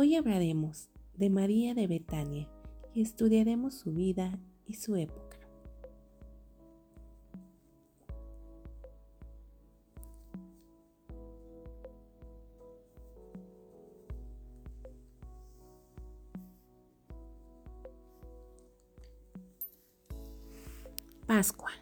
Hoy hablaremos de María de Betania y estudiaremos su vida y su época. Pascua.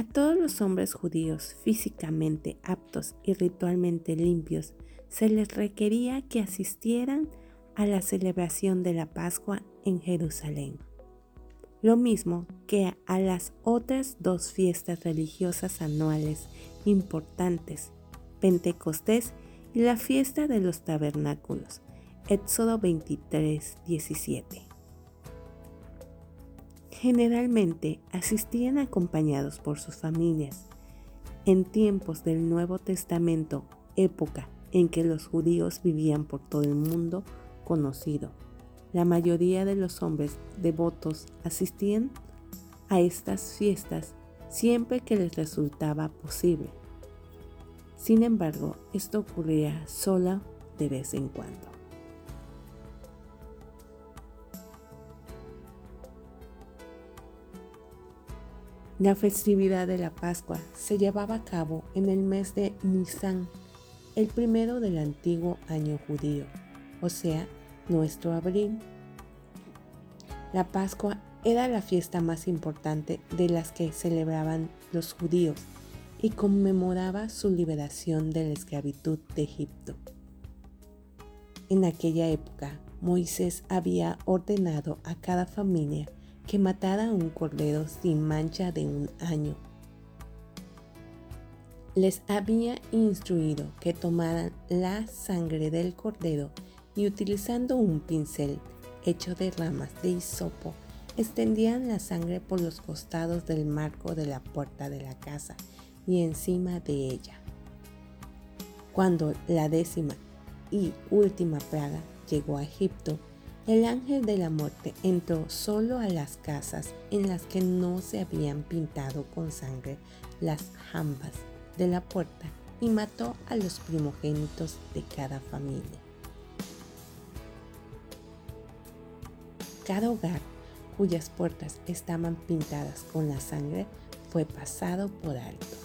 A todos los hombres judíos físicamente aptos y ritualmente limpios se les requería que asistieran a la celebración de la Pascua en Jerusalén. Lo mismo que a las otras dos fiestas religiosas anuales importantes, Pentecostés y la fiesta de los tabernáculos, Éxodo 23, 17 generalmente asistían acompañados por sus familias. En tiempos del Nuevo Testamento, época en que los judíos vivían por todo el mundo conocido, la mayoría de los hombres devotos asistían a estas fiestas siempre que les resultaba posible. Sin embargo, esto ocurría sola de vez en cuando. La festividad de la Pascua se llevaba a cabo en el mes de Nisan, el primero del antiguo año judío, o sea, nuestro abril. La Pascua era la fiesta más importante de las que celebraban los judíos y conmemoraba su liberación de la esclavitud de Egipto. En aquella época, Moisés había ordenado a cada familia que matara un cordero sin mancha de un año. Les había instruido que tomaran la sangre del cordero y utilizando un pincel hecho de ramas de hisopo, extendían la sangre por los costados del marco de la puerta de la casa y encima de ella. Cuando la décima y última plaga llegó a Egipto, el ángel de la muerte entró solo a las casas en las que no se habían pintado con sangre las jambas de la puerta y mató a los primogénitos de cada familia. Cada hogar cuyas puertas estaban pintadas con la sangre fue pasado por alto.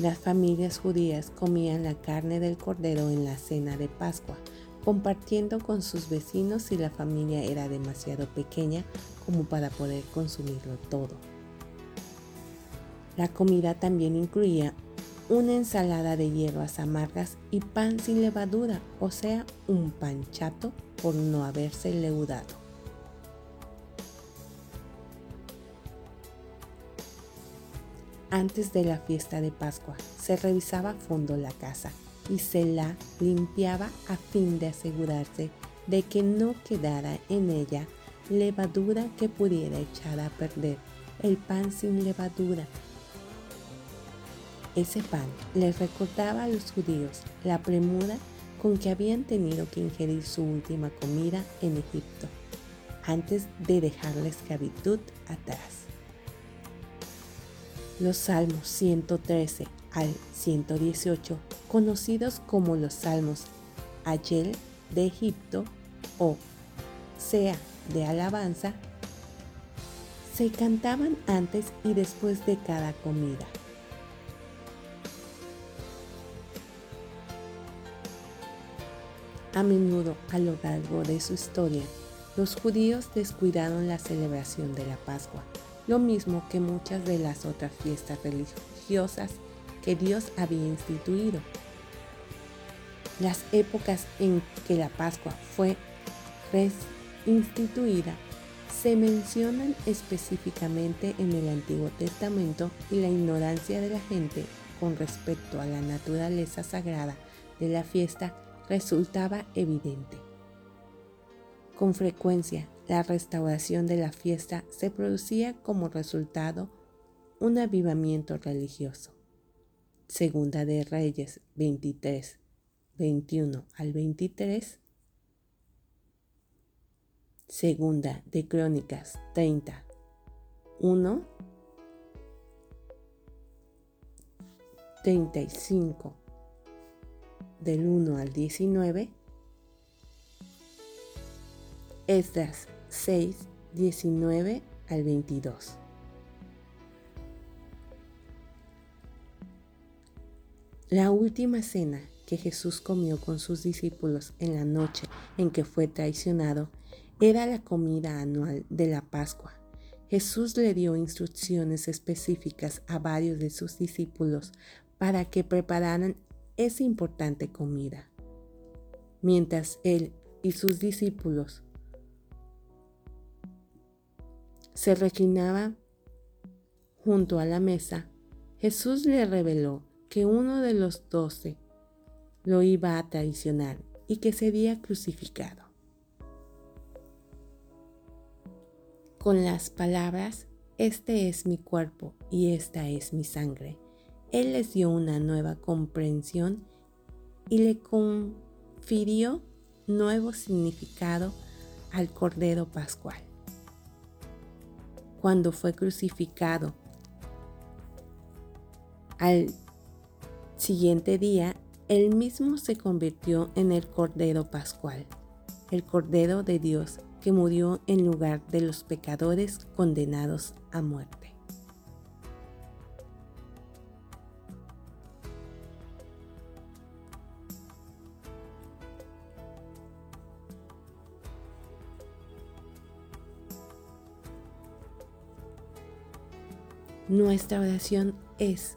Las familias judías comían la carne del cordero en la cena de Pascua compartiendo con sus vecinos si la familia era demasiado pequeña como para poder consumirlo todo. La comida también incluía una ensalada de hierbas amargas y pan sin levadura, o sea, un pan chato por no haberse leudado. Antes de la fiesta de Pascua se revisaba a fondo la casa y se la limpiaba a fin de asegurarse de que no quedara en ella levadura que pudiera echar a perder el pan sin levadura. Ese pan les recordaba a los judíos la premura con que habían tenido que ingerir su última comida en Egipto, antes de dejar la esclavitud atrás. Los Salmos 113 al 118, conocidos como los Salmos Ayel de Egipto o Sea de alabanza, se cantaban antes y después de cada comida. A menudo a lo largo de su historia, los judíos descuidaron la celebración de la Pascua, lo mismo que muchas de las otras fiestas religiosas que Dios había instituido. Las épocas en que la Pascua fue instituida se mencionan específicamente en el Antiguo Testamento y la ignorancia de la gente con respecto a la naturaleza sagrada de la fiesta resultaba evidente. Con frecuencia, la restauración de la fiesta se producía como resultado un avivamiento religioso. Segunda de Reyes 23, 21 al 23. Segunda de Crónicas 30, 1, 35 del 1 al 19. Esdras 6, 19 al 22. La última cena que Jesús comió con sus discípulos en la noche en que fue traicionado era la comida anual de la Pascua. Jesús le dio instrucciones específicas a varios de sus discípulos para que prepararan esa importante comida. Mientras él y sus discípulos se reclinaban junto a la mesa, Jesús le reveló que uno de los doce lo iba a traicionar y que sería crucificado. Con las palabras, este es mi cuerpo y esta es mi sangre, Él les dio una nueva comprensión y le confirió nuevo significado al Cordero Pascual. Cuando fue crucificado, al siguiente día, él mismo se convirtió en el Cordero Pascual, el Cordero de Dios que murió en lugar de los pecadores condenados a muerte. Nuestra oración es